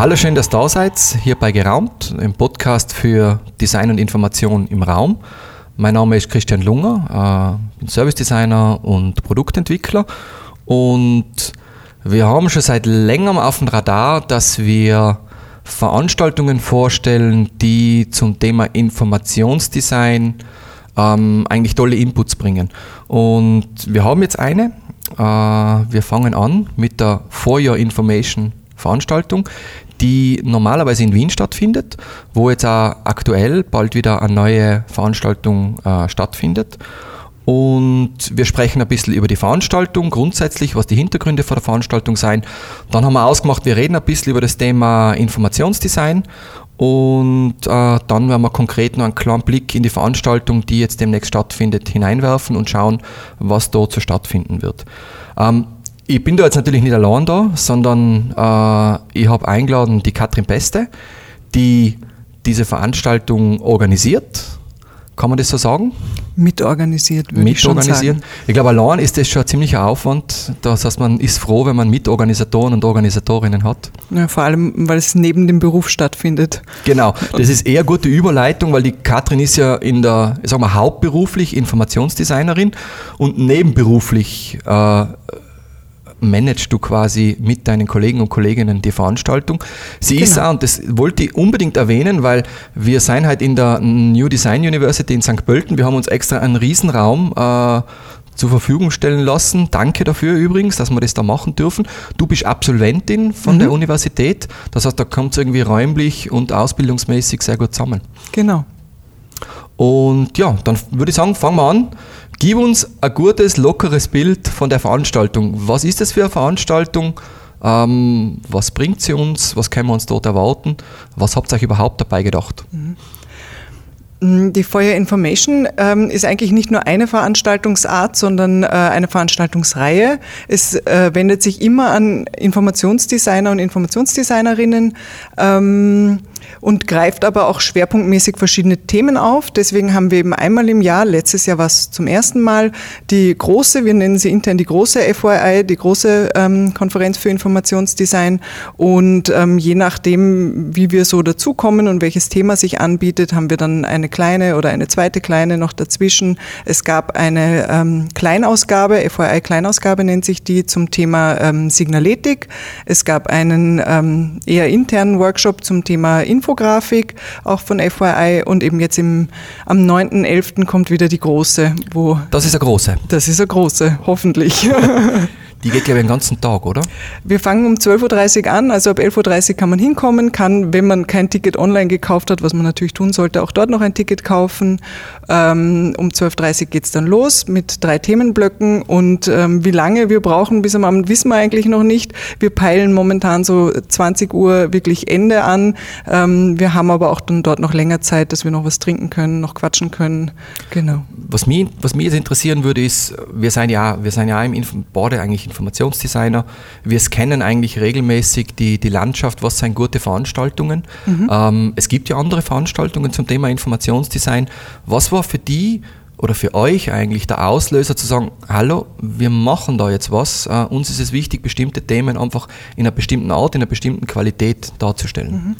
Hallo, schön, dass ihr da seid, hier bei Geraumt, im Podcast für Design und Information im Raum. Mein Name ist Christian Lunger, äh, bin Service Designer und Produktentwickler und wir haben schon seit längerem auf dem Radar, dass wir Veranstaltungen vorstellen, die zum Thema Informationsdesign ähm, eigentlich tolle Inputs bringen. Und wir haben jetzt eine. Äh, wir fangen an mit der For Your Information Veranstaltung, die normalerweise in Wien stattfindet, wo jetzt auch aktuell bald wieder eine neue Veranstaltung äh, stattfindet. Und wir sprechen ein bisschen über die Veranstaltung grundsätzlich, was die Hintergründe vor der Veranstaltung sein. Dann haben wir ausgemacht, wir reden ein bisschen über das Thema Informationsdesign und äh, dann werden wir konkret noch einen kleinen Blick in die Veranstaltung, die jetzt demnächst stattfindet, hineinwerfen und schauen, was dort so stattfinden wird. Ähm, ich bin da jetzt natürlich nicht allein da, sondern äh, ich habe eingeladen die Katrin Beste, die diese Veranstaltung organisiert. Kann man das so sagen? Mitorganisiert, würde ich schon sagen. Ich glaube, allein ist das schon ein ziemlicher Aufwand. Das heißt, man ist froh, wenn man Mitorganisatoren und Organisatorinnen hat. Ja, vor allem, weil es neben dem Beruf stattfindet. Genau, das ist eher gute Überleitung, weil die Katrin ist ja in der, ich sag mal, hauptberuflich Informationsdesignerin und nebenberuflich äh, managst du quasi mit deinen Kollegen und Kolleginnen die Veranstaltung. Sie genau. ist auch, und das wollte ich unbedingt erwähnen, weil wir sind halt in der New Design University in St. Pölten. Wir haben uns extra einen Riesenraum äh, zur Verfügung stellen lassen. Danke dafür übrigens, dass wir das da machen dürfen. Du bist Absolventin von mhm. der Universität. Das heißt, da kommt es irgendwie räumlich und ausbildungsmäßig sehr gut zusammen. Genau. Und ja, dann würde ich sagen, fangen wir an. Gib uns ein gutes, lockeres Bild von der Veranstaltung. Was ist das für eine Veranstaltung? Ähm, was bringt sie uns? Was können wir uns dort erwarten? Was habt ihr euch überhaupt dabei gedacht? Mhm. Die Feuer Information ähm, ist eigentlich nicht nur eine Veranstaltungsart, sondern äh, eine Veranstaltungsreihe. Es äh, wendet sich immer an Informationsdesigner und Informationsdesignerinnen. Ähm, und greift aber auch schwerpunktmäßig verschiedene Themen auf. Deswegen haben wir eben einmal im Jahr, letztes Jahr war es zum ersten Mal, die große, wir nennen sie intern die große FYI, die große ähm, Konferenz für Informationsdesign. Und ähm, je nachdem, wie wir so dazukommen und welches Thema sich anbietet, haben wir dann eine kleine oder eine zweite kleine noch dazwischen. Es gab eine ähm, Kleinausgabe, FYI Kleinausgabe nennt sich die, zum Thema ähm, Signaletik. Es gab einen ähm, eher internen Workshop zum Thema Infografik, auch von FYI. Und eben jetzt im, am 9.11. kommt wieder die große. Wo das ist eine große. Das ist eine große, hoffentlich. Die geht, glaube ich, den ganzen Tag, oder? Wir fangen um 12.30 Uhr an, also ab 11.30 Uhr kann man hinkommen, kann, wenn man kein Ticket online gekauft hat, was man natürlich tun sollte, auch dort noch ein Ticket kaufen. Ähm, um 12.30 Uhr geht es dann los mit drei Themenblöcken und ähm, wie lange wir brauchen bis am Abend, wissen wir eigentlich noch nicht. Wir peilen momentan so 20 Uhr wirklich Ende an. Ähm, wir haben aber auch dann dort noch länger Zeit, dass wir noch was trinken können, noch quatschen können. Genau. Was mich, was mich jetzt interessieren würde, ist, wir sind ja, wir sind ja im Board eigentlich Informationsdesigner. Wir scannen eigentlich regelmäßig die, die Landschaft, was sind gute Veranstaltungen. Mhm. Ähm, es gibt ja andere Veranstaltungen zum Thema Informationsdesign. Was war für die oder für euch eigentlich der Auslöser zu sagen, hallo, wir machen da jetzt was. Uh, uns ist es wichtig, bestimmte Themen einfach in einer bestimmten Art, in einer bestimmten Qualität darzustellen. Mhm.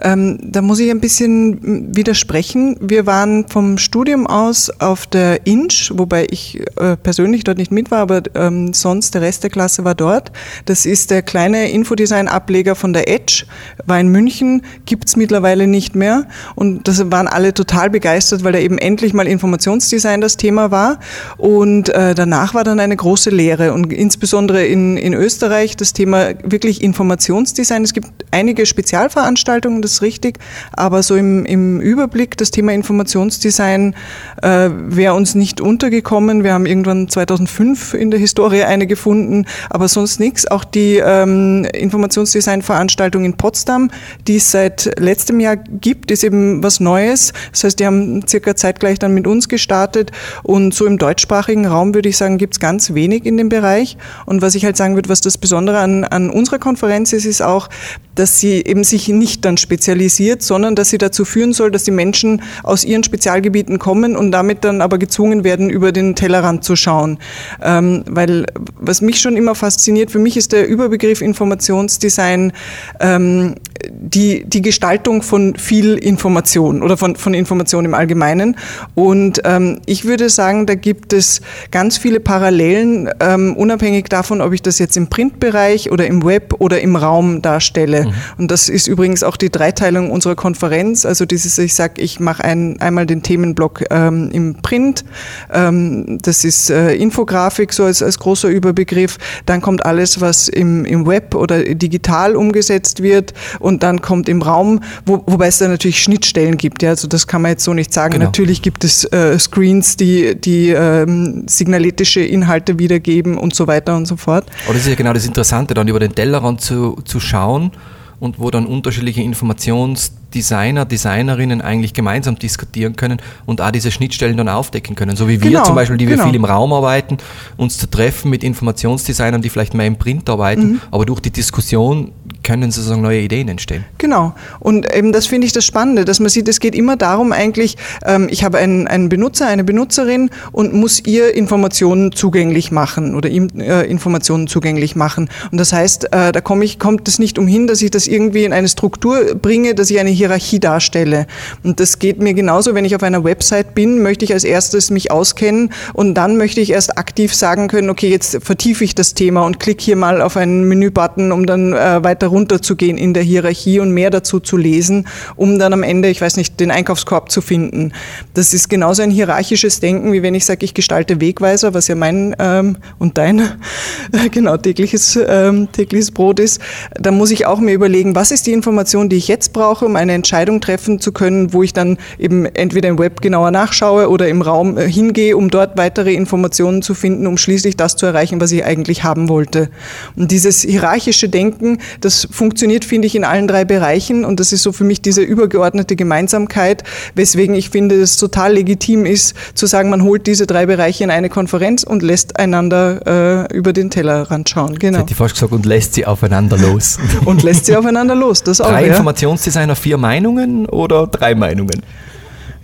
Ähm, da muss ich ein bisschen widersprechen. Wir waren vom Studium aus auf der Inch, wobei ich äh, persönlich dort nicht mit war, aber ähm, sonst der Rest der Klasse war dort. Das ist der kleine Infodesign-Ableger von der Edge, war in München, gibt's mittlerweile nicht mehr. Und das waren alle total begeistert, weil da eben endlich mal Informationsdesign das Thema war. Und äh, danach war dann eine große Lehre und insbesondere in, in Österreich das Thema wirklich Informationsdesign. Es gibt einige Spezialveranstaltungen, das richtig. Aber so im, im Überblick, das Thema Informationsdesign äh, wäre uns nicht untergekommen. Wir haben irgendwann 2005 in der Historie eine gefunden, aber sonst nichts. Auch die ähm, Informationsdesign-Veranstaltung in Potsdam, die es seit letztem Jahr gibt, ist eben was Neues. Das heißt, die haben circa zeitgleich dann mit uns gestartet. Und so im deutschsprachigen Raum würde ich sagen, gibt es ganz wenig in dem Bereich. Und was ich halt sagen würde, was das Besondere an, an unserer Konferenz ist, ist auch, dass sie eben sich nicht dann speziell spezialisiert, sondern dass sie dazu führen soll, dass die Menschen aus ihren Spezialgebieten kommen und damit dann aber gezwungen werden, über den Tellerrand zu schauen. Ähm, weil was mich schon immer fasziniert, für mich ist der Überbegriff Informationsdesign ähm, die, die Gestaltung von viel Information oder von, von Information im Allgemeinen. Und ähm, ich würde sagen, da gibt es ganz viele Parallelen, ähm, unabhängig davon, ob ich das jetzt im Printbereich oder im Web oder im Raum darstelle. Mhm. Und das ist übrigens auch die Dreiteilung unserer Konferenz. Also dieses, ich sage, ich mache ein, einmal den Themenblock ähm, im Print, ähm, das ist äh, Infografik so als, als großer Überbegriff. Dann kommt alles, was im, im Web oder digital umgesetzt wird und dann kommt im Raum, wo, wobei es da natürlich Schnittstellen gibt. Ja, also das kann man jetzt so nicht sagen. Genau. Natürlich gibt es äh, Screens, die, die ähm, signaletische Inhalte wiedergeben und so weiter und so fort. Aber das ist ja genau das Interessante, dann über den Tellerrand zu, zu schauen und wo dann unterschiedliche Informationsdesigner, Designerinnen eigentlich gemeinsam diskutieren können und auch diese Schnittstellen dann aufdecken können. So wie wir genau, zum Beispiel, die genau. wir viel im Raum arbeiten, uns zu treffen mit Informationsdesignern, die vielleicht mehr im Print arbeiten, mhm. aber durch die Diskussion können sozusagen neue Ideen entstehen. Genau. Und eben das finde ich das Spannende, dass man sieht, es geht immer darum eigentlich, ähm, ich habe einen, einen Benutzer, eine Benutzerin und muss ihr Informationen zugänglich machen oder ihm äh, Informationen zugänglich machen. Und das heißt, äh, da komme ich, kommt es nicht umhin, dass ich das irgendwie in eine Struktur bringe, dass ich eine Hierarchie darstelle. Und das geht mir genauso, wenn ich auf einer Website bin, möchte ich als erstes mich auskennen und dann möchte ich erst aktiv sagen können, okay, jetzt vertiefe ich das Thema und klicke hier mal auf einen Menübutton, um dann äh, weiter runterzugehen in der Hierarchie und mehr dazu zu lesen, um dann am Ende, ich weiß nicht, den Einkaufskorb zu finden. Das ist genauso ein hierarchisches Denken, wie wenn ich sage, ich gestalte Wegweiser, was ja mein ähm, und dein genau tägliches, ähm, tägliches Brot ist. Da muss ich auch mir überlegen, was ist die Information, die ich jetzt brauche, um eine Entscheidung treffen zu können, wo ich dann eben entweder im Web genauer nachschaue oder im Raum äh, hingehe, um dort weitere Informationen zu finden, um schließlich das zu erreichen, was ich eigentlich haben wollte. Und dieses hierarchische Denken, das funktioniert, finde ich, in allen drei Bereichen und das ist so für mich diese übergeordnete Gemeinsamkeit, weswegen ich finde, es total legitim ist, zu sagen, man holt diese drei Bereiche in eine Konferenz und lässt einander äh, über den Tellerrand schauen. Genau. hätte ich fast gesagt, und lässt sie aufeinander los. und lässt sie aufeinander los, das auch. Drei ja. Informationsdesigner, vier Meinungen oder drei Meinungen?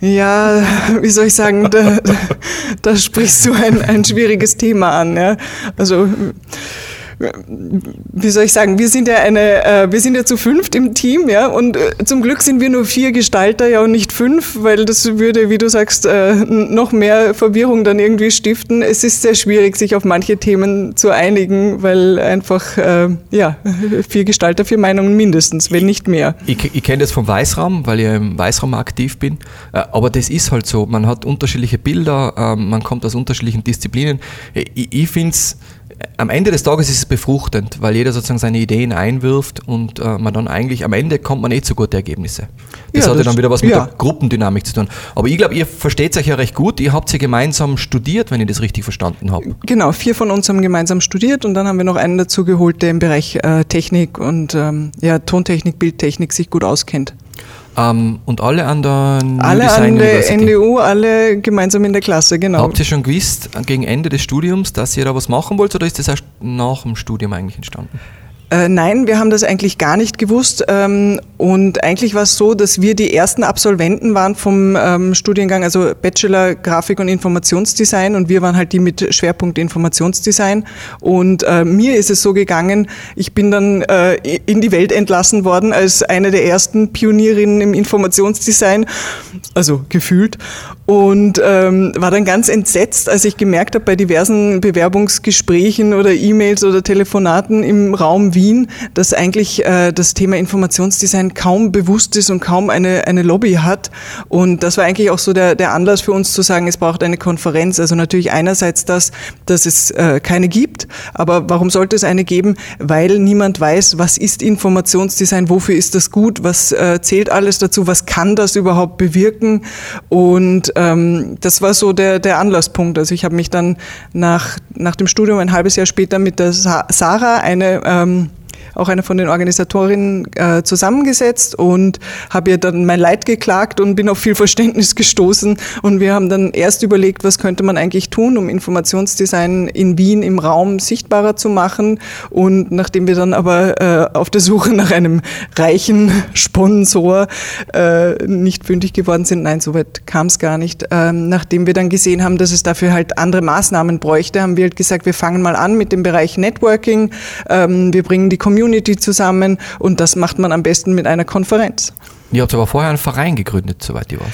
Ja, wie soll ich sagen, da, da sprichst du ein, ein schwieriges Thema an. Ja? Also wie soll ich sagen, wir sind ja eine, äh, wir sind ja zu fünft im Team, ja, und äh, zum Glück sind wir nur vier Gestalter, ja, und nicht fünf, weil das würde, wie du sagst, äh, noch mehr Verwirrung dann irgendwie stiften. Es ist sehr schwierig, sich auf manche Themen zu einigen, weil einfach, äh, ja, vier Gestalter, vier Meinungen mindestens, wenn nicht mehr. Ich, ich kenne das vom Weißraum, weil ich im Weißraum aktiv bin, äh, aber das ist halt so, man hat unterschiedliche Bilder, ähm, man kommt aus unterschiedlichen Disziplinen. Ich, ich finde es am Ende des Tages ist es befruchtend, weil jeder sozusagen seine Ideen einwirft und äh, man dann eigentlich am Ende kommt man eh zu guten Ergebnisse. Das ja, hat ja dann wieder was mit ja. der Gruppendynamik zu tun. Aber ich glaube, ihr versteht euch ja recht gut. Ihr habt sie gemeinsam studiert, wenn ich das richtig verstanden habe. Genau, vier von uns haben gemeinsam studiert und dann haben wir noch einen dazu geholt, der im Bereich äh, Technik und ähm, ja, Tontechnik, Bildtechnik sich gut auskennt. Ähm, und alle anderen Alle an der NDU, alle gemeinsam in der Klasse, genau. Habt ihr schon gewusst, gegen Ende des Studiums, dass ihr da was machen wollt oder ist das erst nach dem Studium eigentlich entstanden? Äh, nein, wir haben das eigentlich gar nicht gewusst. Ähm, und eigentlich war es so, dass wir die ersten Absolventen waren vom ähm, Studiengang, also Bachelor Grafik und Informationsdesign. Und wir waren halt die mit Schwerpunkt Informationsdesign. Und äh, mir ist es so gegangen, ich bin dann äh, in die Welt entlassen worden als eine der ersten Pionierinnen im Informationsdesign, also gefühlt. Und ähm, war dann ganz entsetzt, als ich gemerkt habe, bei diversen Bewerbungsgesprächen oder E-Mails oder Telefonaten im Raum Wien, dass eigentlich äh, das Thema Informationsdesign kaum bewusst ist und kaum eine, eine Lobby hat. Und das war eigentlich auch so der, der Anlass für uns zu sagen, es braucht eine Konferenz. Also natürlich einerseits das, dass es äh, keine gibt, aber warum sollte es eine geben? Weil niemand weiß, was ist Informationsdesign, wofür ist das gut, was äh, zählt alles dazu, was kann das überhaupt bewirken? Und ähm, das war so der, der Anlasspunkt. Also ich habe mich dann nach, nach dem Studium ein halbes Jahr später mit der Sarah, eine ähm, auch eine von den Organisatorinnen, äh, zusammengesetzt und habe ihr dann mein Leid geklagt und bin auf viel Verständnis gestoßen. Und wir haben dann erst überlegt, was könnte man eigentlich tun, um Informationsdesign in Wien im Raum sichtbarer zu machen. Und nachdem wir dann aber äh, auf der Suche nach einem reichen Sponsor äh, nicht fündig geworden sind, nein, soweit kam es gar nicht, ähm, nachdem wir dann gesehen haben, dass es dafür halt andere Maßnahmen bräuchte, haben wir halt gesagt, wir fangen mal an mit dem Bereich Networking. Ähm, wir bringen die Community zusammen und das macht man am besten mit einer Konferenz. Ihr habt aber vorher einen Verein gegründet, soweit ich weiß.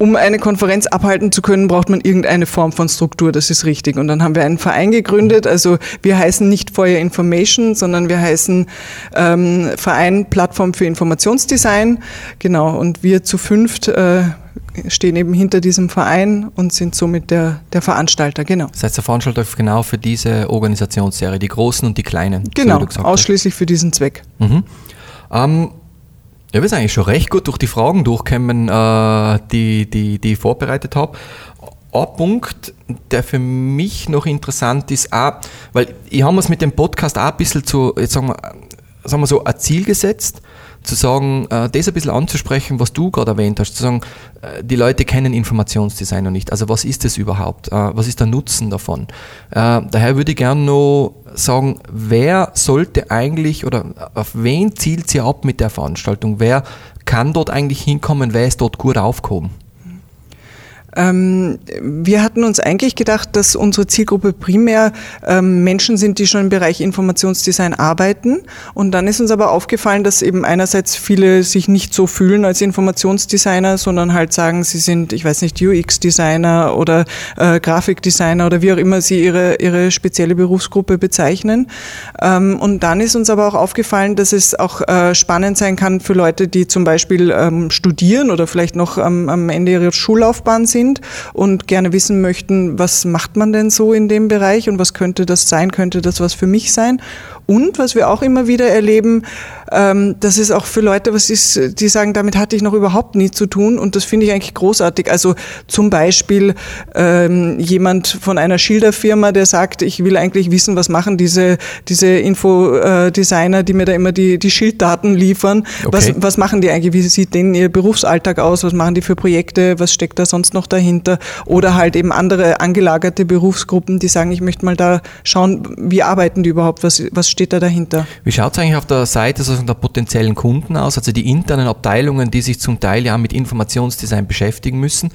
Um eine Konferenz abhalten zu können, braucht man irgendeine Form von Struktur, das ist richtig. Und dann haben wir einen Verein gegründet. Also wir heißen nicht Feuer Information, sondern wir heißen ähm, Verein Plattform für Informationsdesign. Genau, und wir zu fünft äh, stehen eben hinter diesem Verein und sind somit der, der Veranstalter, genau. Heißt, der Veranstalter genau für diese Organisationsserie, die großen und die kleinen. Genau, so ausschließlich für diesen Zweck. Mhm. Ähm, ja, wir sind eigentlich schon recht gut durch die Fragen durchgekommen, äh, die, die, die ich vorbereitet habe. Ein Punkt, der für mich noch interessant ist, auch, weil ich habe es mit dem Podcast auch ein bisschen zu, jetzt sagen wir, sagen wir so, ein Ziel gesetzt, zu sagen, äh, das ein bisschen anzusprechen, was du gerade erwähnt hast, zu sagen, äh, die Leute kennen Informationsdesign noch nicht. Also was ist das überhaupt? Äh, was ist der Nutzen davon? Äh, daher würde ich gerne noch sagen, wer sollte eigentlich oder auf wen zielt sie ab mit der Veranstaltung? Wer kann dort eigentlich hinkommen? Wer ist dort gut aufgehoben? Ähm, wir hatten uns eigentlich gedacht, dass unsere Zielgruppe primär ähm, Menschen sind, die schon im Bereich Informationsdesign arbeiten. Und dann ist uns aber aufgefallen, dass eben einerseits viele sich nicht so fühlen als Informationsdesigner, sondern halt sagen, sie sind, ich weiß nicht, UX-Designer oder äh, Grafikdesigner oder wie auch immer sie ihre, ihre spezielle Berufsgruppe bezeichnen. Ähm, und dann ist uns aber auch aufgefallen, dass es auch äh, spannend sein kann für Leute, die zum Beispiel ähm, studieren oder vielleicht noch am, am Ende ihrer Schullaufbahn sind sind und gerne wissen möchten, was macht man denn so in dem Bereich und was könnte das sein, könnte das was für mich sein. Und was wir auch immer wieder erleben, ähm, dass es auch für Leute was ist, die sagen, damit hatte ich noch überhaupt nie zu tun und das finde ich eigentlich großartig. Also zum Beispiel ähm, jemand von einer Schilderfirma, der sagt, ich will eigentlich wissen, was machen diese, diese Infodesigner, die mir da immer die, die Schilddaten liefern. Okay. Was, was machen die eigentlich? Wie sieht denn ihr Berufsalltag aus? Was machen die für Projekte? Was steckt da sonst noch dahinter? Oder halt eben andere angelagerte Berufsgruppen, die sagen, ich möchte mal da schauen, wie arbeiten die überhaupt? Was, was steht da dahinter? Wie schaut es eigentlich auf der Seite sozusagen der potenziellen Kunden aus, also die internen Abteilungen, die sich zum Teil ja mit Informationsdesign beschäftigen müssen,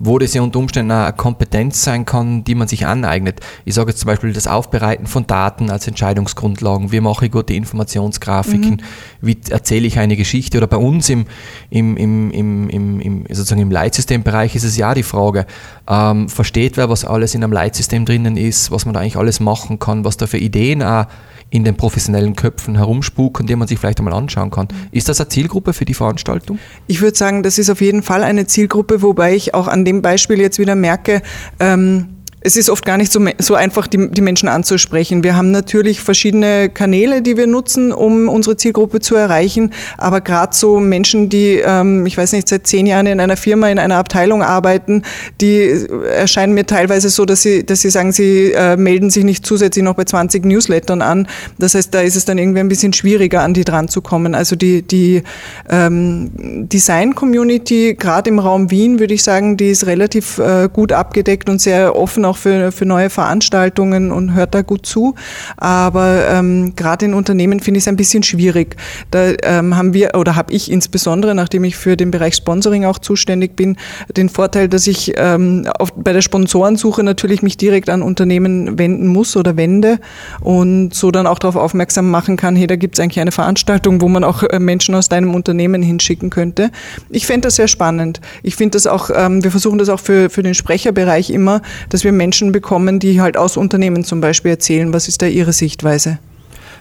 wo das ja unter Umständen eine Kompetenz sein kann, die man sich aneignet. Ich sage jetzt zum Beispiel das Aufbereiten von Daten als Entscheidungsgrundlagen, wie mache ich gute Informationsgrafiken, mhm. wie erzähle ich eine Geschichte oder bei uns im, im, im, im, im, im, sozusagen im Leitsystembereich ist es ja die Frage, ähm, versteht wer, was alles in einem Leitsystem drinnen ist, was man da eigentlich alles machen kann, was da für Ideen auch in den professionellen Köpfen herumspuken, die man sich vielleicht einmal anschauen kann. Ist das eine Zielgruppe für die Veranstaltung? Ich würde sagen, das ist auf jeden Fall eine Zielgruppe, wobei ich auch an dem Beispiel jetzt wieder merke, ähm, es ist oft gar nicht so, so einfach, die, die, Menschen anzusprechen. Wir haben natürlich verschiedene Kanäle, die wir nutzen, um unsere Zielgruppe zu erreichen. Aber gerade so Menschen, die, ähm, ich weiß nicht, seit zehn Jahren in einer Firma, in einer Abteilung arbeiten, die erscheinen mir teilweise so, dass sie, dass sie sagen, sie äh, melden sich nicht zusätzlich noch bei 20 Newslettern an. Das heißt, da ist es dann irgendwie ein bisschen schwieriger, an die dran zu kommen. Also die, die ähm, Design-Community, gerade im Raum Wien, würde ich sagen, die ist relativ äh, gut abgedeckt und sehr offen auch für, für neue Veranstaltungen und hört da gut zu. Aber ähm, gerade in Unternehmen finde ich es ein bisschen schwierig. Da ähm, haben wir oder habe ich insbesondere, nachdem ich für den Bereich Sponsoring auch zuständig bin, den Vorteil, dass ich ähm, auf, bei der Sponsorensuche natürlich mich direkt an Unternehmen wenden muss oder wende und so dann auch darauf aufmerksam machen kann, hey, da gibt es eigentlich eine Veranstaltung, wo man auch äh, Menschen aus deinem Unternehmen hinschicken könnte. Ich fände das sehr spannend. Ich finde das auch, ähm, wir versuchen das auch für, für den Sprecherbereich immer, dass wir Menschen bekommen, die halt aus Unternehmen zum Beispiel erzählen. Was ist da Ihre Sichtweise?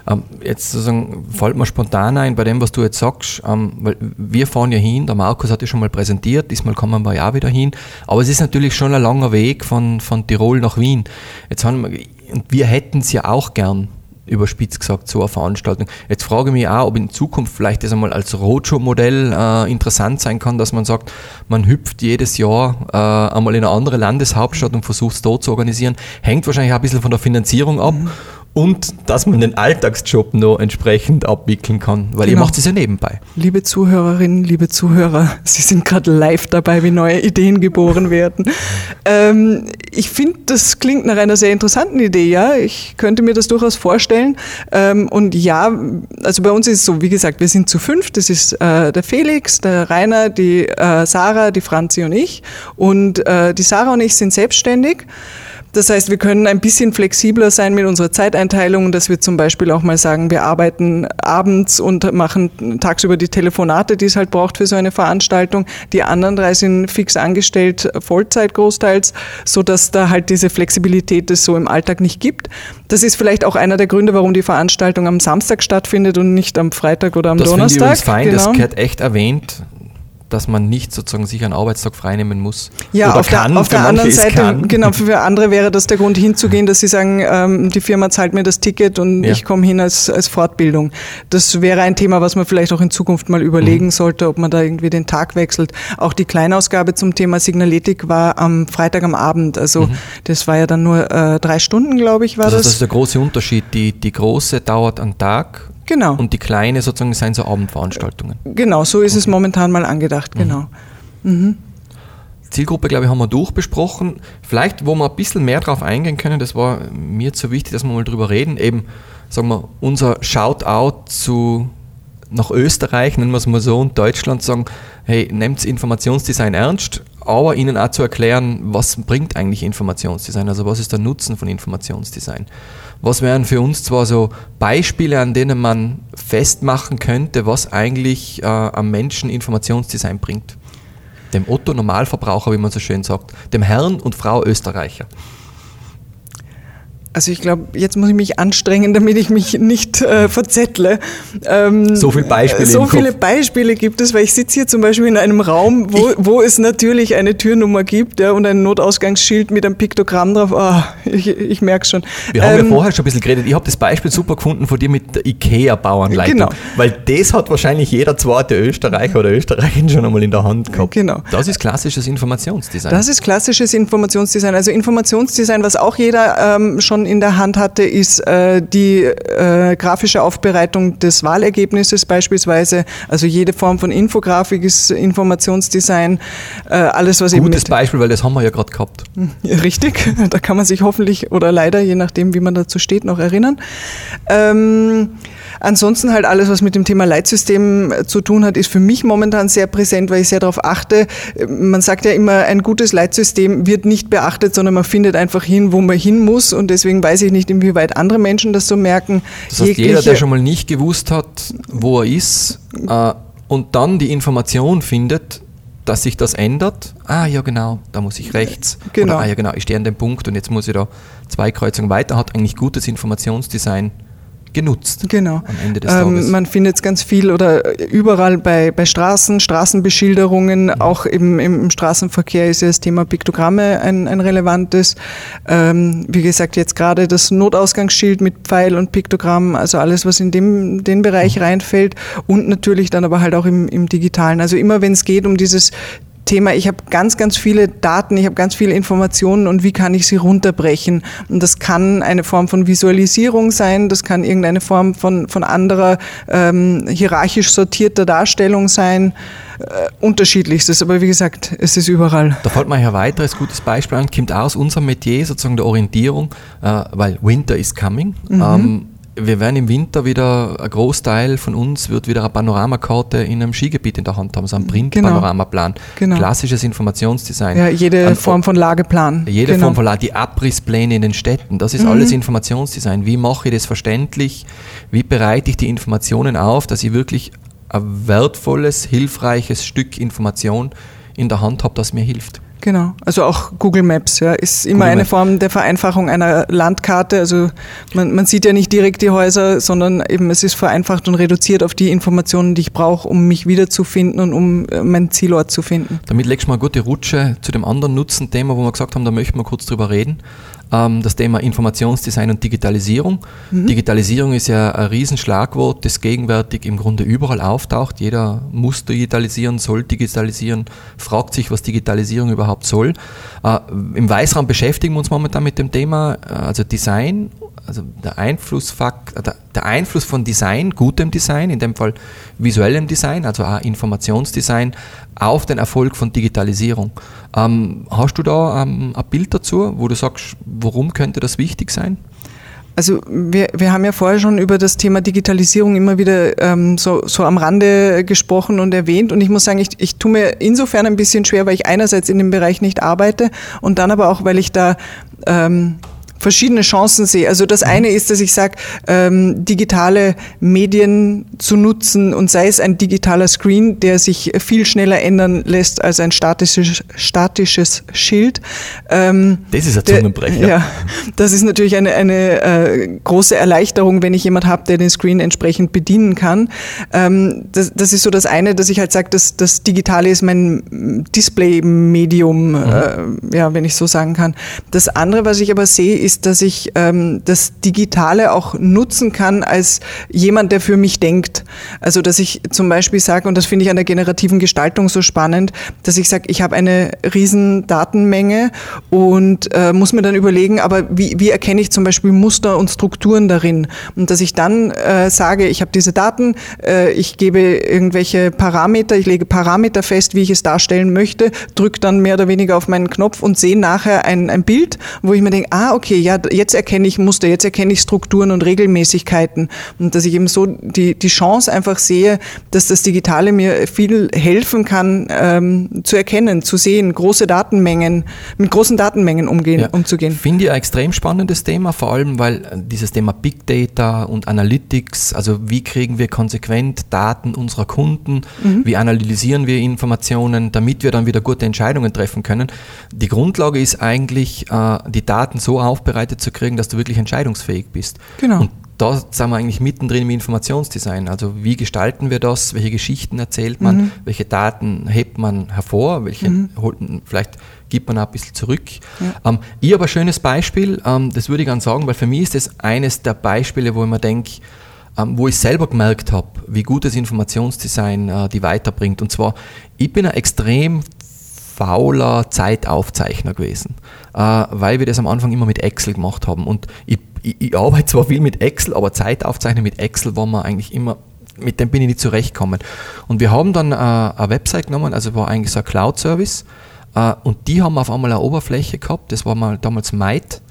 Ähm, jetzt sozusagen fällt mir spontan ein bei dem, was du jetzt sagst, ähm, weil wir fahren ja hin, der Markus hat ja schon mal präsentiert, diesmal kommen wir ja auch wieder hin, aber es ist natürlich schon ein langer Weg von, von Tirol nach Wien. Jetzt haben wir, wir hätten es ja auch gern, überspitzt gesagt, so eine Veranstaltung. Jetzt frage ich mich auch, ob in Zukunft vielleicht das einmal als Roadshow-Modell äh, interessant sein kann, dass man sagt, man hüpft jedes Jahr äh, einmal in eine andere Landeshauptstadt und versucht es dort zu organisieren. Hängt wahrscheinlich auch ein bisschen von der Finanzierung ab. Mhm. Und dass man den Alltagsjob noch entsprechend abwickeln kann, weil genau. ihr macht es ja nebenbei. Liebe Zuhörerinnen, liebe Zuhörer, Sie sind gerade live dabei, wie neue Ideen geboren werden. ähm, ich finde, das klingt nach einer sehr interessanten Idee, ja. Ich könnte mir das durchaus vorstellen. Ähm, und ja, also bei uns ist es so, wie gesagt, wir sind zu fünf. Das ist äh, der Felix, der Rainer, die äh, Sarah, die Franzi und ich. Und äh, die Sarah und ich sind selbstständig. Das heißt, wir können ein bisschen flexibler sein mit unserer Zeiteinteilung, dass wir zum Beispiel auch mal sagen, wir arbeiten abends und machen tagsüber die Telefonate, die es halt braucht für so eine Veranstaltung. Die anderen drei sind fix angestellt, Vollzeit großteils, so dass da halt diese Flexibilität es so im Alltag nicht gibt. Das ist vielleicht auch einer der Gründe, warum die Veranstaltung am Samstag stattfindet und nicht am Freitag oder am das Donnerstag. Das fein, genau. das gehört echt erwähnt dass man nicht sozusagen sich einen Arbeitstag freinehmen muss. Ja, oder auf kann, der, auf der anderen Seite, kann. genau, für andere wäre das der Grund hinzugehen, dass sie sagen, ähm, die Firma zahlt mir das Ticket und ja. ich komme hin als, als Fortbildung. Das wäre ein Thema, was man vielleicht auch in Zukunft mal überlegen mhm. sollte, ob man da irgendwie den Tag wechselt. Auch die Kleinausgabe zum Thema Signaletik war am Freitag am Abend. Also mhm. das war ja dann nur äh, drei Stunden, glaube ich, war das. Also das ist der große Unterschied. Die, die große dauert einen Tag Genau. Und die kleine sozusagen sind so Abendveranstaltungen. Genau, so ist okay. es momentan mal angedacht, mhm. genau. Mhm. Zielgruppe, glaube ich, haben wir durchbesprochen. Vielleicht, wo wir ein bisschen mehr drauf eingehen können, das war mir zu wichtig, dass wir mal drüber reden, eben, sagen wir, unser Shoutout zu nach Österreich, nennen wir es mal so, und Deutschland sagen, hey, nehmt Informationsdesign ernst, aber ihnen auch zu erklären, was bringt eigentlich Informationsdesign, also was ist der Nutzen von Informationsdesign. Was wären für uns zwar so Beispiele, an denen man festmachen könnte, was eigentlich äh, am Menschen Informationsdesign bringt? Dem Otto Normalverbraucher, wie man so schön sagt, dem Herrn und Frau Österreicher. Also ich glaube, jetzt muss ich mich anstrengen, damit ich mich nicht äh, verzettle. Ähm, so viele Beispiele. So viele Beispiele gibt es, weil ich sitze hier zum Beispiel in einem Raum, wo, wo es natürlich eine Türnummer gibt ja, und ein Notausgangsschild mit einem Piktogramm drauf. Oh, ich, ich merke schon. Wir haben ähm, ja vorher schon ein bisschen geredet. Ich habe das Beispiel super gefunden von dir mit der IKEA-Bauanleitung. Genau. Weil das hat wahrscheinlich jeder zweite Österreicher oder Österreicherin schon einmal in der Hand gehabt. Genau. Das ist klassisches Informationsdesign. Das ist klassisches Informationsdesign. Also Informationsdesign, was auch jeder ähm, schon in der Hand hatte, ist äh, die äh, grafische Aufbereitung des Wahlergebnisses beispielsweise. Also jede Form von Infografik ist Informationsdesign. Äh, alles, was Gutes eben. Gutes Beispiel, weil das haben wir ja gerade gehabt. Richtig, da kann man sich hoffentlich oder leider, je nachdem, wie man dazu steht, noch erinnern. Ähm, Ansonsten halt alles, was mit dem Thema Leitsystem äh, zu tun hat, ist für mich momentan sehr präsent, weil ich sehr darauf achte. Man sagt ja immer, ein gutes Leitsystem wird nicht beachtet, sondern man findet einfach hin, wo man hin muss. Und deswegen weiß ich nicht, inwieweit andere Menschen das so merken. Das heißt, jeder, der schon mal nicht gewusst hat, wo er ist, äh, und dann die Information findet, dass sich das ändert. Ah, ja, genau, da muss ich rechts. Genau. Oder, ah, ja, genau, ich stehe an dem Punkt und jetzt muss ich da zwei Kreuzungen weiter. Hat eigentlich gutes Informationsdesign genutzt. Genau. Am Ende des Tages. Ähm, man findet es ganz viel oder überall bei, bei Straßen, Straßenbeschilderungen, mhm. auch im, im Straßenverkehr ist ja das Thema Piktogramme ein, ein relevantes. Ähm, wie gesagt, jetzt gerade das Notausgangsschild mit Pfeil und Piktogramm, also alles, was in dem, den Bereich mhm. reinfällt und natürlich dann aber halt auch im, im Digitalen. Also immer wenn es geht um dieses Thema, ich habe ganz, ganz viele Daten, ich habe ganz viele Informationen und wie kann ich sie runterbrechen? Und das kann eine Form von Visualisierung sein, das kann irgendeine Form von, von anderer ähm, hierarchisch sortierter Darstellung sein. Äh, unterschiedlichstes, aber wie gesagt, es ist überall. Da fällt mir ein weiteres gutes Beispiel an, kommt aus unserem Metier, sozusagen der Orientierung, äh, weil Winter is coming. Mhm. Ähm, wir werden im Winter wieder, ein Großteil von uns wird wieder eine Panoramakarte in einem Skigebiet in der Hand haben, so ein Print-Panoramaplan. Genau. genau. Klassisches Informationsdesign. Ja, jede Ein, Form von Lageplan. Jede genau. Form von Lage, die Abrisspläne in den Städten, das ist mhm. alles Informationsdesign. Wie mache ich das verständlich? Wie bereite ich die Informationen auf, dass ich wirklich ein wertvolles, hilfreiches Stück Information in der Hand habe, das mir hilft? Genau, also auch Google Maps ja, ist immer Google eine Maps. Form der Vereinfachung einer Landkarte. Also man, man, sieht ja nicht direkt die Häuser, sondern eben es ist vereinfacht und reduziert auf die Informationen, die ich brauche, um mich wiederzufinden und um äh, meinen Zielort zu finden. Damit legst du mal eine gute Rutsche zu dem anderen Nutzenthema, wo wir gesagt haben, da möchten wir kurz drüber reden ähm, das Thema Informationsdesign und Digitalisierung. Mhm. Digitalisierung ist ja ein Riesenschlagwort, das gegenwärtig im Grunde überall auftaucht. Jeder muss digitalisieren, soll digitalisieren, fragt sich, was Digitalisierung überhaupt soll. Äh, Im Weißraum beschäftigen wir uns momentan mit dem Thema, äh, also Design also der, Einflussfakt, der, der Einfluss von Design, gutem Design, in dem Fall visuellem Design, also auch Informationsdesign, auf den Erfolg von Digitalisierung. Ähm, hast du da ähm, ein Bild dazu, wo du sagst, warum könnte das wichtig sein? Also wir, wir haben ja vorher schon über das Thema Digitalisierung immer wieder ähm, so, so am Rande gesprochen und erwähnt. Und ich muss sagen, ich, ich tue mir insofern ein bisschen schwer, weil ich einerseits in dem Bereich nicht arbeite und dann aber auch, weil ich da ähm, verschiedene Chancen sehe. Also das mhm. eine ist, dass ich sage, ähm, digitale Medien zu nutzen und sei es ein digitaler Screen, der sich viel schneller ändern lässt als ein statisches, statisches Schild. Ähm, das ist ein Zungenbrecher. Ja, das ist natürlich eine, eine äh, große Erleichterung, wenn ich jemand habe, der den Screen entsprechend bedienen kann. Ähm, das, das ist so das eine, dass ich halt sage, dass das Digitale ist mein Display-Medium, mhm. äh, ja, wenn ich so sagen kann. Das andere, was ich aber sehe, ist, dass ich ähm, das Digitale auch nutzen kann als jemand, der für mich denkt. Also dass ich zum Beispiel sage, und das finde ich an der generativen Gestaltung so spannend, dass ich sage, ich habe eine riesen Datenmenge und äh, muss mir dann überlegen, aber wie, wie erkenne ich zum Beispiel Muster und Strukturen darin? Und dass ich dann äh, sage, ich habe diese Daten, äh, ich gebe irgendwelche Parameter, ich lege Parameter fest, wie ich es darstellen möchte, drücke dann mehr oder weniger auf meinen Knopf und sehe nachher ein, ein Bild, wo ich mir denke, ah, okay, okay, ja, jetzt erkenne ich Muster, jetzt erkenne ich Strukturen und Regelmäßigkeiten und dass ich eben so die, die Chance einfach sehe, dass das Digitale mir viel helfen kann, ähm, zu erkennen, zu sehen, große Datenmengen, mit großen Datenmengen umgehen, ja, umzugehen. Finde ich ein extrem spannendes Thema, vor allem weil dieses Thema Big Data und Analytics, also wie kriegen wir konsequent Daten unserer Kunden, mhm. wie analysieren wir Informationen, damit wir dann wieder gute Entscheidungen treffen können. Die Grundlage ist eigentlich, äh, die Daten so aufbauen, aufbereitet zu kriegen, dass du wirklich entscheidungsfähig bist. Genau. Und da sind wir eigentlich mittendrin im Informationsdesign. Also wie gestalten wir das? Welche Geschichten erzählt man? Mhm. Welche Daten hebt man hervor? Welche mhm. holt, vielleicht gibt man auch ein bisschen zurück. Ja. Ähm, ich habe ein schönes Beispiel, ähm, das würde ich gerne sagen, weil für mich ist das eines der Beispiele, wo ich mir denke, ähm, wo ich selber gemerkt habe, wie gut das Informationsdesign äh, die weiterbringt. Und zwar, ich bin ein extrem fauler Zeitaufzeichner gewesen, äh, weil wir das am Anfang immer mit Excel gemacht haben. Und ich, ich, ich arbeite zwar viel mit Excel, aber Zeitaufzeichnen mit Excel war man eigentlich immer mit dem bin ich nicht zurechtgekommen. Und wir haben dann äh, eine Website genommen, also war eigentlich so ein Cloud-Service, äh, und die haben auf einmal eine Oberfläche gehabt, das war mal damals Might.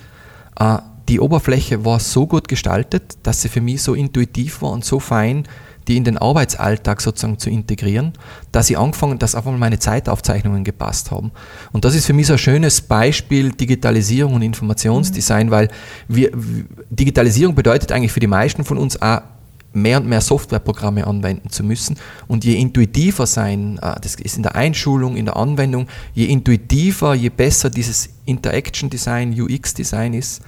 Äh, die Oberfläche war so gut gestaltet, dass sie für mich so intuitiv war und so fein, die in den Arbeitsalltag sozusagen zu integrieren, dass ich angefangen, dass einfach mal meine Zeitaufzeichnungen gepasst haben. Und das ist für mich so ein schönes Beispiel Digitalisierung und Informationsdesign, mhm. weil wir, Digitalisierung bedeutet eigentlich für die meisten von uns auch mehr und mehr Softwareprogramme anwenden zu müssen. Und je intuitiver sein, äh, das ist in der Einschulung, in der Anwendung, je intuitiver, je besser dieses Interaction Design, UX Design ist,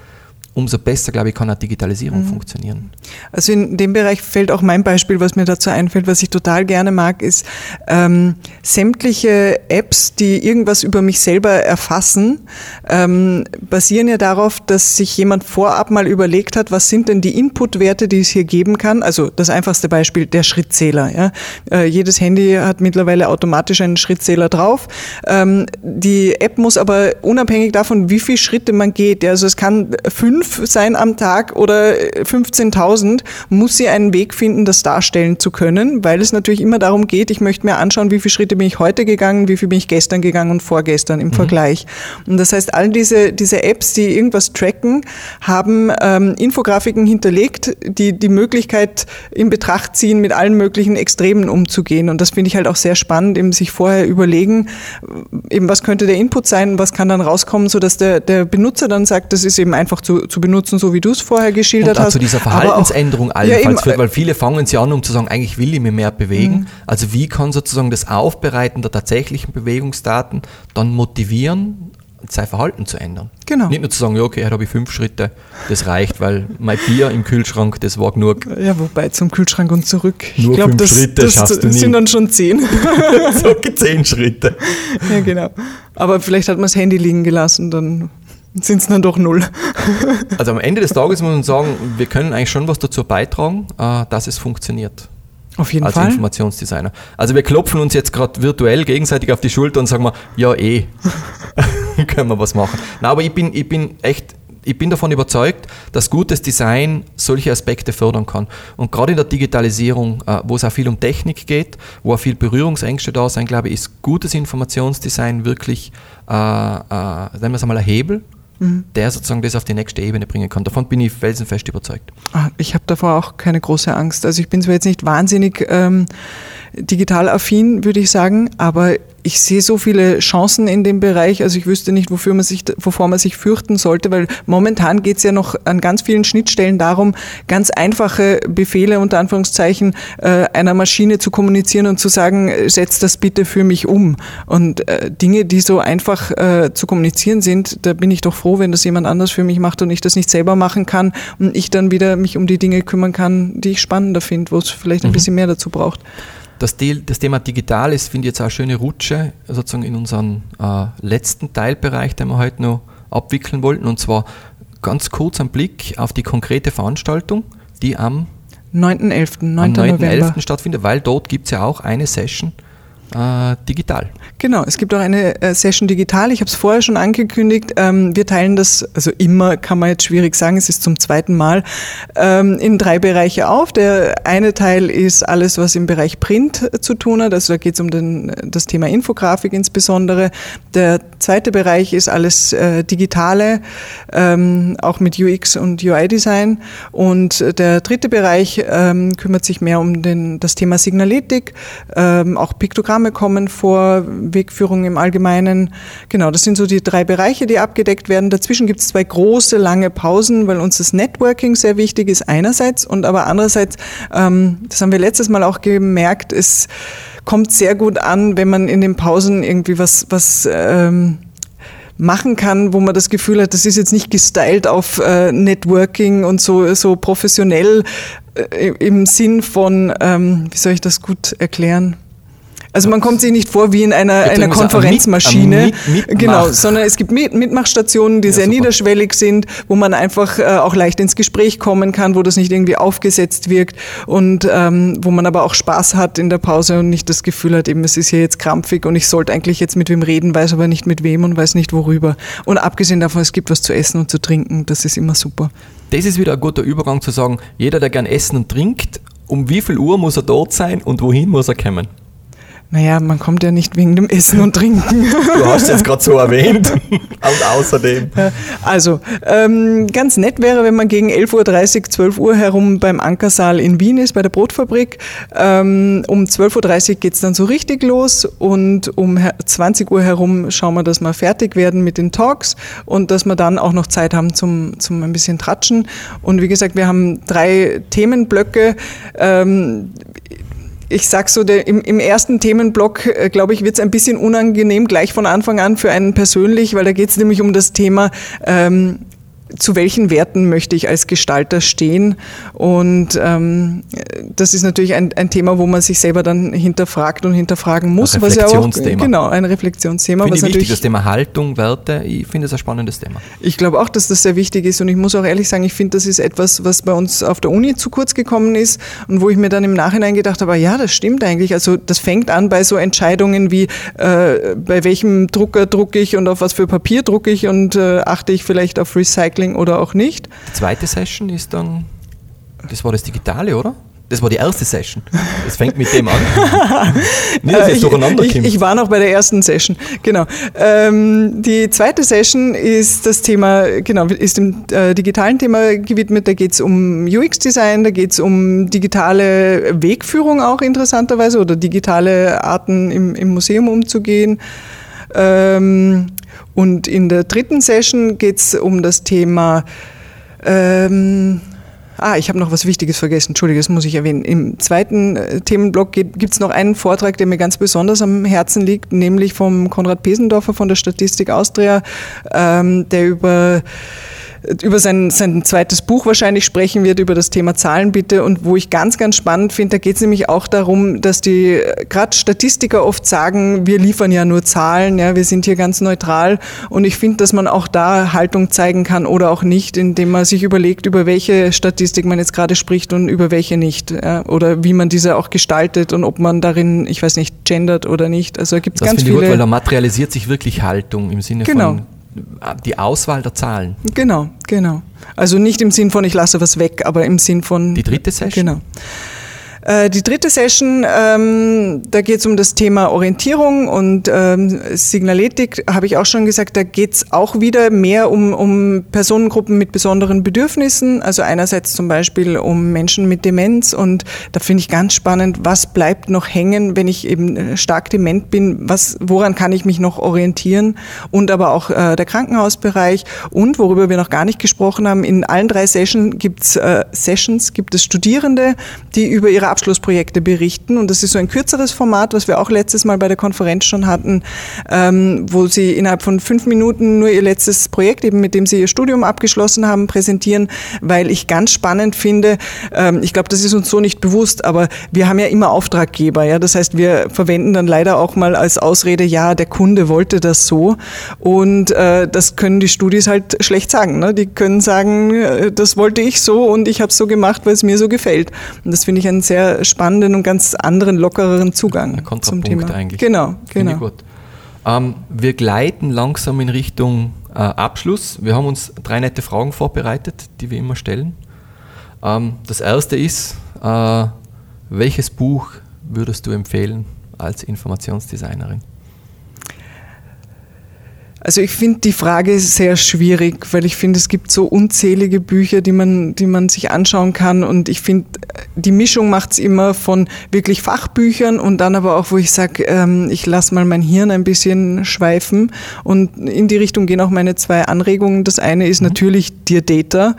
umso besser, glaube ich, kann auch Digitalisierung mhm. funktionieren. Also in dem Bereich fällt auch mein Beispiel, was mir dazu einfällt, was ich total gerne mag, ist ähm, sämtliche Apps, die irgendwas über mich selber erfassen, ähm, basieren ja darauf, dass sich jemand vorab mal überlegt hat, was sind denn die Inputwerte, die es hier geben kann. Also das einfachste Beispiel, der Schrittzähler. Ja? Äh, jedes Handy hat mittlerweile automatisch einen Schrittzähler drauf. Ähm, die App muss aber unabhängig davon, wie viele Schritte man geht, ja, also es kann fünf fünf sein am Tag oder 15.000, muss sie einen Weg finden, das darstellen zu können, weil es natürlich immer darum geht, ich möchte mir anschauen, wie viele Schritte bin ich heute gegangen, wie viel bin ich gestern gegangen und vorgestern im mhm. Vergleich. Und das heißt, all diese, diese Apps, die irgendwas tracken, haben ähm, Infografiken hinterlegt, die die Möglichkeit in Betracht ziehen, mit allen möglichen Extremen umzugehen. Und das finde ich halt auch sehr spannend, eben sich vorher überlegen, eben was könnte der Input sein, was kann dann rauskommen, sodass der, der Benutzer dann sagt, das ist eben einfach zu, zu zu benutzen, so wie du es vorher geschildert und hast. zu dieser Verhaltensänderung allenfalls ja, führt, weil viele fangen sie an, um zu sagen, eigentlich will ich mich mehr bewegen. Mhm. Also wie kann sozusagen das Aufbereiten der tatsächlichen Bewegungsdaten dann motivieren, sein Verhalten zu ändern. Genau. Nicht nur zu sagen, ja, okay, heute habe ich fünf Schritte, das reicht, weil mein Bier im Kühlschrank, das war genug. Ja, wobei zum Kühlschrank und zurück. Nur ich glaub, fünf das, Schritte das, schaffst du nicht. Das sind dann schon zehn. so zehn Schritte. Ja, genau. Aber vielleicht hat man das Handy liegen gelassen, dann sind es dann doch null. also am Ende des Tages muss man sagen, wir können eigentlich schon was dazu beitragen, äh, dass es funktioniert. Auf jeden als Fall. Als Informationsdesigner. Also wir klopfen uns jetzt gerade virtuell gegenseitig auf die Schulter und sagen mal, ja eh, können wir was machen. Na, aber ich bin, ich bin echt ich bin davon überzeugt, dass gutes Design solche Aspekte fördern kann. Und gerade in der Digitalisierung, äh, wo es auch viel um Technik geht, wo auch viel Berührungsängste da sind, glaube ich, ist gutes Informationsdesign wirklich, äh, äh, nennen wir es einmal, ein Hebel, mhm. der sozusagen das auf die nächste Ebene bringen kann. Davon bin ich felsenfest überzeugt. Ah, ich habe davor auch keine große Angst. Also ich bin zwar jetzt nicht wahnsinnig ähm, digital affin, würde ich sagen, aber ich sehe so viele Chancen in dem Bereich, also ich wüsste nicht, wofür man sich, wovor man sich fürchten sollte, weil momentan geht es ja noch an ganz vielen Schnittstellen darum, ganz einfache Befehle unter Anführungszeichen äh, einer Maschine zu kommunizieren und zu sagen, setz das bitte für mich um. Und äh, Dinge, die so einfach äh, zu kommunizieren sind, da bin ich doch froh, wenn das jemand anders für mich macht und ich das nicht selber machen kann und ich dann wieder mich um die Dinge kümmern kann, die ich spannender finde, wo es vielleicht ein mhm. bisschen mehr dazu braucht. Das, das, Thema digital ist, finde ich jetzt auch eine schöne Rutsche sozusagen in unseren äh, letzten Teilbereich, den wir heute noch abwickeln wollten. Und zwar ganz kurz ein Blick auf die konkrete Veranstaltung, die am 9.11. 9. 9. stattfindet, weil dort gibt es ja auch eine Session äh, digital. Genau, es gibt auch eine äh, Session digital. Ich habe es vorher schon angekündigt. Ähm, wir teilen das, also immer kann man jetzt schwierig sagen, es ist zum zweiten Mal, ähm, in drei Bereiche auf. Der eine Teil ist alles, was im Bereich Print zu tun hat. Also da geht es um den, das Thema Infografik insbesondere. Der zweite Bereich ist alles äh, Digitale, ähm, auch mit UX und UI-Design. Und der dritte Bereich ähm, kümmert sich mehr um den, das Thema Signaletik, ähm, auch Piktogramm Programme kommen vor, Wegführung im Allgemeinen. Genau, das sind so die drei Bereiche, die abgedeckt werden. Dazwischen gibt es zwei große, lange Pausen, weil uns das Networking sehr wichtig ist einerseits und aber andererseits, ähm, das haben wir letztes Mal auch gemerkt, es kommt sehr gut an, wenn man in den Pausen irgendwie was, was ähm, machen kann, wo man das Gefühl hat, das ist jetzt nicht gestylt auf äh, Networking und so, so professionell äh, im Sinn von, ähm, wie soll ich das gut erklären? Also man kommt sich nicht vor wie in einer, einer Konferenzmaschine, mit, mit, genau, sondern es gibt Mitmachstationen, die ja, sehr super. niederschwellig sind, wo man einfach äh, auch leicht ins Gespräch kommen kann, wo das nicht irgendwie aufgesetzt wirkt und ähm, wo man aber auch Spaß hat in der Pause und nicht das Gefühl hat, eben es ist hier jetzt krampfig und ich sollte eigentlich jetzt mit wem reden, weiß aber nicht mit wem und weiß nicht worüber. Und abgesehen davon, es gibt was zu essen und zu trinken, das ist immer super. Das ist wieder ein guter Übergang zu sagen, jeder, der gern essen und trinkt, um wie viel Uhr muss er dort sein und wohin muss er kommen? Naja, man kommt ja nicht wegen dem Essen und Trinken. Du hast jetzt gerade so erwähnt. Und außerdem. Also, ähm, ganz nett wäre, wenn man gegen 11.30 Uhr, 12 Uhr herum beim Ankersaal in Wien ist, bei der Brotfabrik. Ähm, um 12.30 Uhr geht es dann so richtig los und um 20 Uhr herum schauen wir, dass wir fertig werden mit den Talks und dass wir dann auch noch Zeit haben zum, zum ein bisschen Tratschen. Und wie gesagt, wir haben drei Themenblöcke. Ähm, ich sag so, der, im, im ersten Themenblock, äh, glaube ich, wird es ein bisschen unangenehm gleich von Anfang an für einen persönlich, weil da geht es nämlich um das Thema ähm, zu welchen Werten möchte ich als Gestalter stehen? Und ähm, das ist natürlich ein, ein Thema, wo man sich selber dann hinterfragt und hinterfragen muss. Ein Reflexionsthema. Ja auch, genau, ein Reflexionsthema. Finde was ich wichtig, das Thema Haltung, Werte, ich finde es ein spannendes Thema. Ich glaube auch, dass das sehr wichtig ist und ich muss auch ehrlich sagen, ich finde, das ist etwas, was bei uns auf der Uni zu kurz gekommen ist und wo ich mir dann im Nachhinein gedacht habe, ja, das stimmt eigentlich. Also das fängt an bei so Entscheidungen wie, äh, bei welchem Drucker drucke ich und auf was für Papier drucke ich und äh, achte ich vielleicht auf Recycling Recycling oder auch nicht. Die zweite Session ist dann, das war das Digitale, oder? Das war die erste Session. Das fängt mit dem an. Nicht, dass ich, durcheinander ich, ich war noch bei der ersten Session. Genau. Ähm, die zweite Session ist das Thema, genau, ist dem äh, digitalen Thema gewidmet. Da geht es um UX-Design, da geht es um digitale Wegführung auch interessanterweise oder digitale Arten im, im Museum umzugehen. Ähm, und in der dritten Session geht es um das Thema, ähm, ah, ich habe noch was Wichtiges vergessen, Entschuldige, das muss ich erwähnen. Im zweiten äh, Themenblock gibt es noch einen Vortrag, der mir ganz besonders am Herzen liegt, nämlich vom Konrad Pesendorfer von der Statistik Austria, ähm, der über über sein, sein zweites Buch wahrscheinlich sprechen wird, über das Thema Zahlen bitte. Und wo ich ganz, ganz spannend finde, da geht es nämlich auch darum, dass die gerade Statistiker oft sagen, wir liefern ja nur Zahlen, ja, wir sind hier ganz neutral. Und ich finde, dass man auch da Haltung zeigen kann oder auch nicht, indem man sich überlegt, über welche Statistik man jetzt gerade spricht und über welche nicht. Ja, oder wie man diese auch gestaltet und ob man darin, ich weiß nicht, gendert oder nicht. Also gibt es ganz viele. Gut, weil da materialisiert sich wirklich Haltung im Sinne genau. von die Auswahl der Zahlen. Genau, genau. Also nicht im Sinn von, ich lasse was weg, aber im Sinn von. Die dritte Session? Genau. Äh, die dritte Session, ähm, da geht es um das Thema Orientierung und ähm, Signaletik, habe ich auch schon gesagt, da geht es auch wieder mehr um, um Personengruppen mit besonderen Bedürfnissen. Also einerseits zum Beispiel um Menschen mit Demenz und da finde ich ganz spannend, was bleibt noch hängen, wenn ich eben äh, stark dement bin, was, woran kann ich mich noch orientieren und aber auch äh, der Krankenhausbereich und worüber wir noch gar nicht gesprochen haben, in allen drei Sessions gibt's, äh, Sessions gibt es Studierende, die über ihre Abschlussprojekte berichten. Und das ist so ein kürzeres Format, was wir auch letztes Mal bei der Konferenz schon hatten, ähm, wo sie innerhalb von fünf Minuten nur ihr letztes Projekt, eben mit dem sie ihr Studium abgeschlossen haben, präsentieren, weil ich ganz spannend finde, ähm, ich glaube, das ist uns so nicht bewusst, aber wir haben ja immer Auftraggeber. Ja? Das heißt, wir verwenden dann leider auch mal als Ausrede, ja, der Kunde wollte das so. Und äh, das können die Studis halt schlecht sagen. Ne? Die können sagen, äh, das wollte ich so und ich habe es so gemacht, weil es mir so gefällt. Und das finde ich ein sehr spannenden und ganz anderen, lockereren Zugang zum Thema. eigentlich. Genau, genau. gut. Ähm, wir gleiten langsam in Richtung äh, Abschluss. Wir haben uns drei nette Fragen vorbereitet, die wir immer stellen. Ähm, das erste ist, äh, welches Buch würdest du empfehlen als Informationsdesignerin? Also ich finde die Frage sehr schwierig, weil ich finde, es gibt so unzählige Bücher, die man, die man sich anschauen kann und ich finde, die Mischung macht es immer von wirklich Fachbüchern und dann aber auch, wo ich sage, ähm, ich lasse mal mein Hirn ein bisschen schweifen und in die Richtung gehen auch meine zwei Anregungen. Das eine ist mhm. natürlich Dear Data,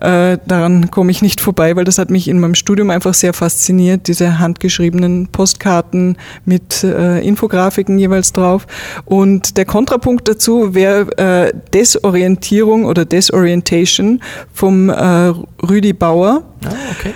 äh, daran komme ich nicht vorbei, weil das hat mich in meinem Studium einfach sehr fasziniert, diese handgeschriebenen Postkarten mit äh, Infografiken jeweils drauf und der Kontrapunkt dazu dazu wäre äh, Desorientierung oder Desorientation vom äh, Rüdi Bauer. Ah, okay.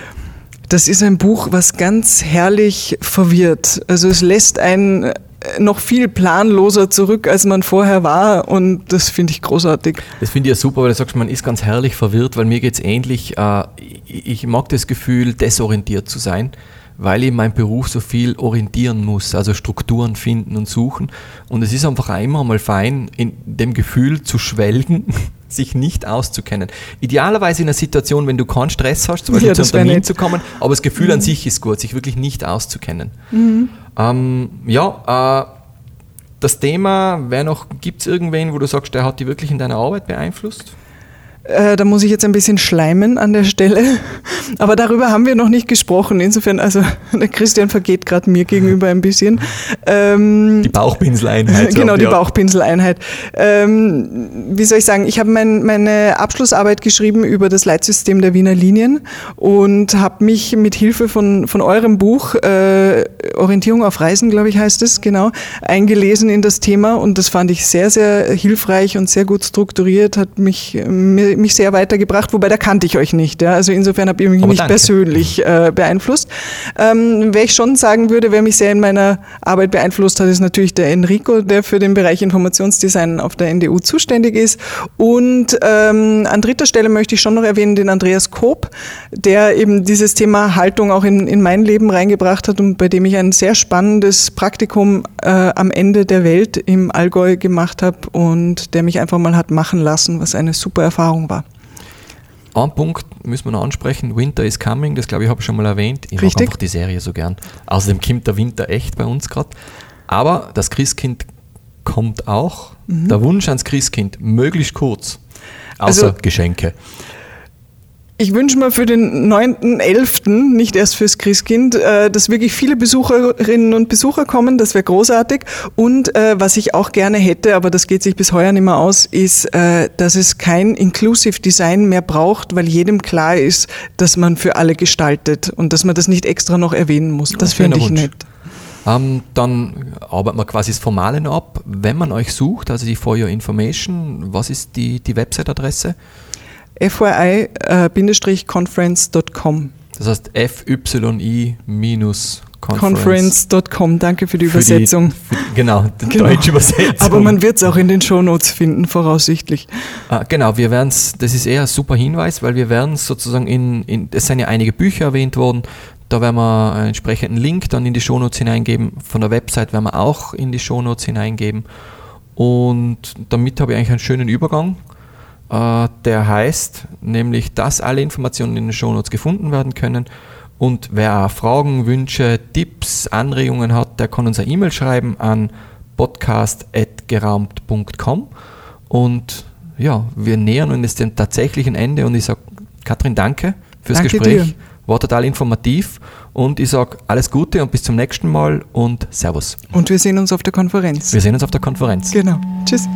Das ist ein Buch, was ganz herrlich verwirrt. Also es lässt einen äh, noch viel planloser zurück, als man vorher war und das finde ich großartig. Das finde ich ja super, weil du sagst, man ist ganz herrlich verwirrt, weil mir geht es ähnlich. Äh, ich mag das Gefühl, desorientiert zu sein weil ich meinen Beruf so viel orientieren muss, also Strukturen finden und suchen. Und es ist einfach einmal mal fein, in dem Gefühl zu schwelgen, sich nicht auszukennen. Idealerweise in einer Situation, wenn du keinen Stress hast, zum Beispiel ja, zum Termin zu kommen, aber das Gefühl mhm. an sich ist gut, sich wirklich nicht auszukennen. Mhm. Ähm, ja, äh, das Thema wäre noch, gibt es irgendwen, wo du sagst, der hat dich wirklich in deiner Arbeit beeinflusst? Äh, da muss ich jetzt ein bisschen schleimen an der Stelle. Aber darüber haben wir noch nicht gesprochen. Insofern, also der Christian vergeht gerade mir gegenüber ein bisschen. Ähm, die Bauchpinseleinheit. Genau, die Bauchpinseleinheit. Ähm, wie soll ich sagen, ich habe mein, meine Abschlussarbeit geschrieben über das Leitsystem der Wiener Linien und habe mich mit Hilfe von, von eurem Buch, äh, Orientierung auf Reisen, glaube ich, heißt es, genau, eingelesen in das Thema und das fand ich sehr, sehr hilfreich und sehr gut strukturiert, hat mich, mich sehr weitergebracht, wobei da kannte ich euch nicht. Ja? Also insofern habe ich mich Aber nicht danke. persönlich äh, beeinflusst. Ähm, wer ich schon sagen würde, wer mich sehr in meiner Arbeit beeinflusst hat, ist natürlich der Enrico, der für den Bereich Informationsdesign auf der NDU zuständig ist. Und ähm, an dritter Stelle möchte ich schon noch erwähnen den Andreas Koop, der eben dieses Thema Haltung auch in, in mein Leben reingebracht hat und bei dem ich ein sehr spannendes Praktikum äh, am Ende der Welt im Allgäu gemacht habe und der mich einfach mal hat machen lassen, was eine super Erfahrung war. Ein Punkt müssen wir noch ansprechen, Winter is Coming, das glaube ich habe ich schon mal erwähnt. Ich habe einfach die Serie so gern. Außerdem kommt der Winter echt bei uns gerade. Aber das Christkind kommt auch. Mhm. Der Wunsch ans Christkind, möglichst kurz. Außer also, Geschenke. Ich wünsche mir für den 9.11., nicht erst fürs Christkind, äh, dass wirklich viele Besucherinnen und Besucher kommen. Das wäre großartig. Und äh, was ich auch gerne hätte, aber das geht sich bis heuer nicht mehr aus, ist, äh, dass es kein Inclusive Design mehr braucht, weil jedem klar ist, dass man für alle gestaltet und dass man das nicht extra noch erwähnen muss. Das finde ich nett. Ähm, dann arbeiten wir quasi das Formale ab. Wenn man euch sucht, also die For Your Information, was ist die, die Website-Adresse? fyi-conference.com. Das heißt FYI- Conference.com, danke für die für Übersetzung. Die, für, genau, die genau. deutsche Übersetzung. Aber man wird es auch in den Shownotes finden, voraussichtlich. Ah, genau, wir werden es, das ist eher ein super Hinweis, weil wir werden es sozusagen in, in, es sind ja einige Bücher erwähnt worden, da werden wir einen entsprechenden Link dann in die Shownotes hineingeben. Von der Website werden wir auch in die Shownotes hineingeben. Und damit habe ich eigentlich einen schönen Übergang. Äh, der heißt nämlich, dass alle Informationen in den Shownotes gefunden werden können. Und wer auch Fragen, Wünsche, Tipps, Anregungen hat, der kann uns eine E-Mail schreiben an podcast.geraumt.com. Und ja, wir nähern uns dem tatsächlichen Ende und ich sage, Katrin, danke fürs danke Gespräch. Dir. War total informativ und ich sage alles Gute und bis zum nächsten Mal und Servus. Und wir sehen uns auf der Konferenz. Wir sehen uns auf der Konferenz. Genau. Tschüss.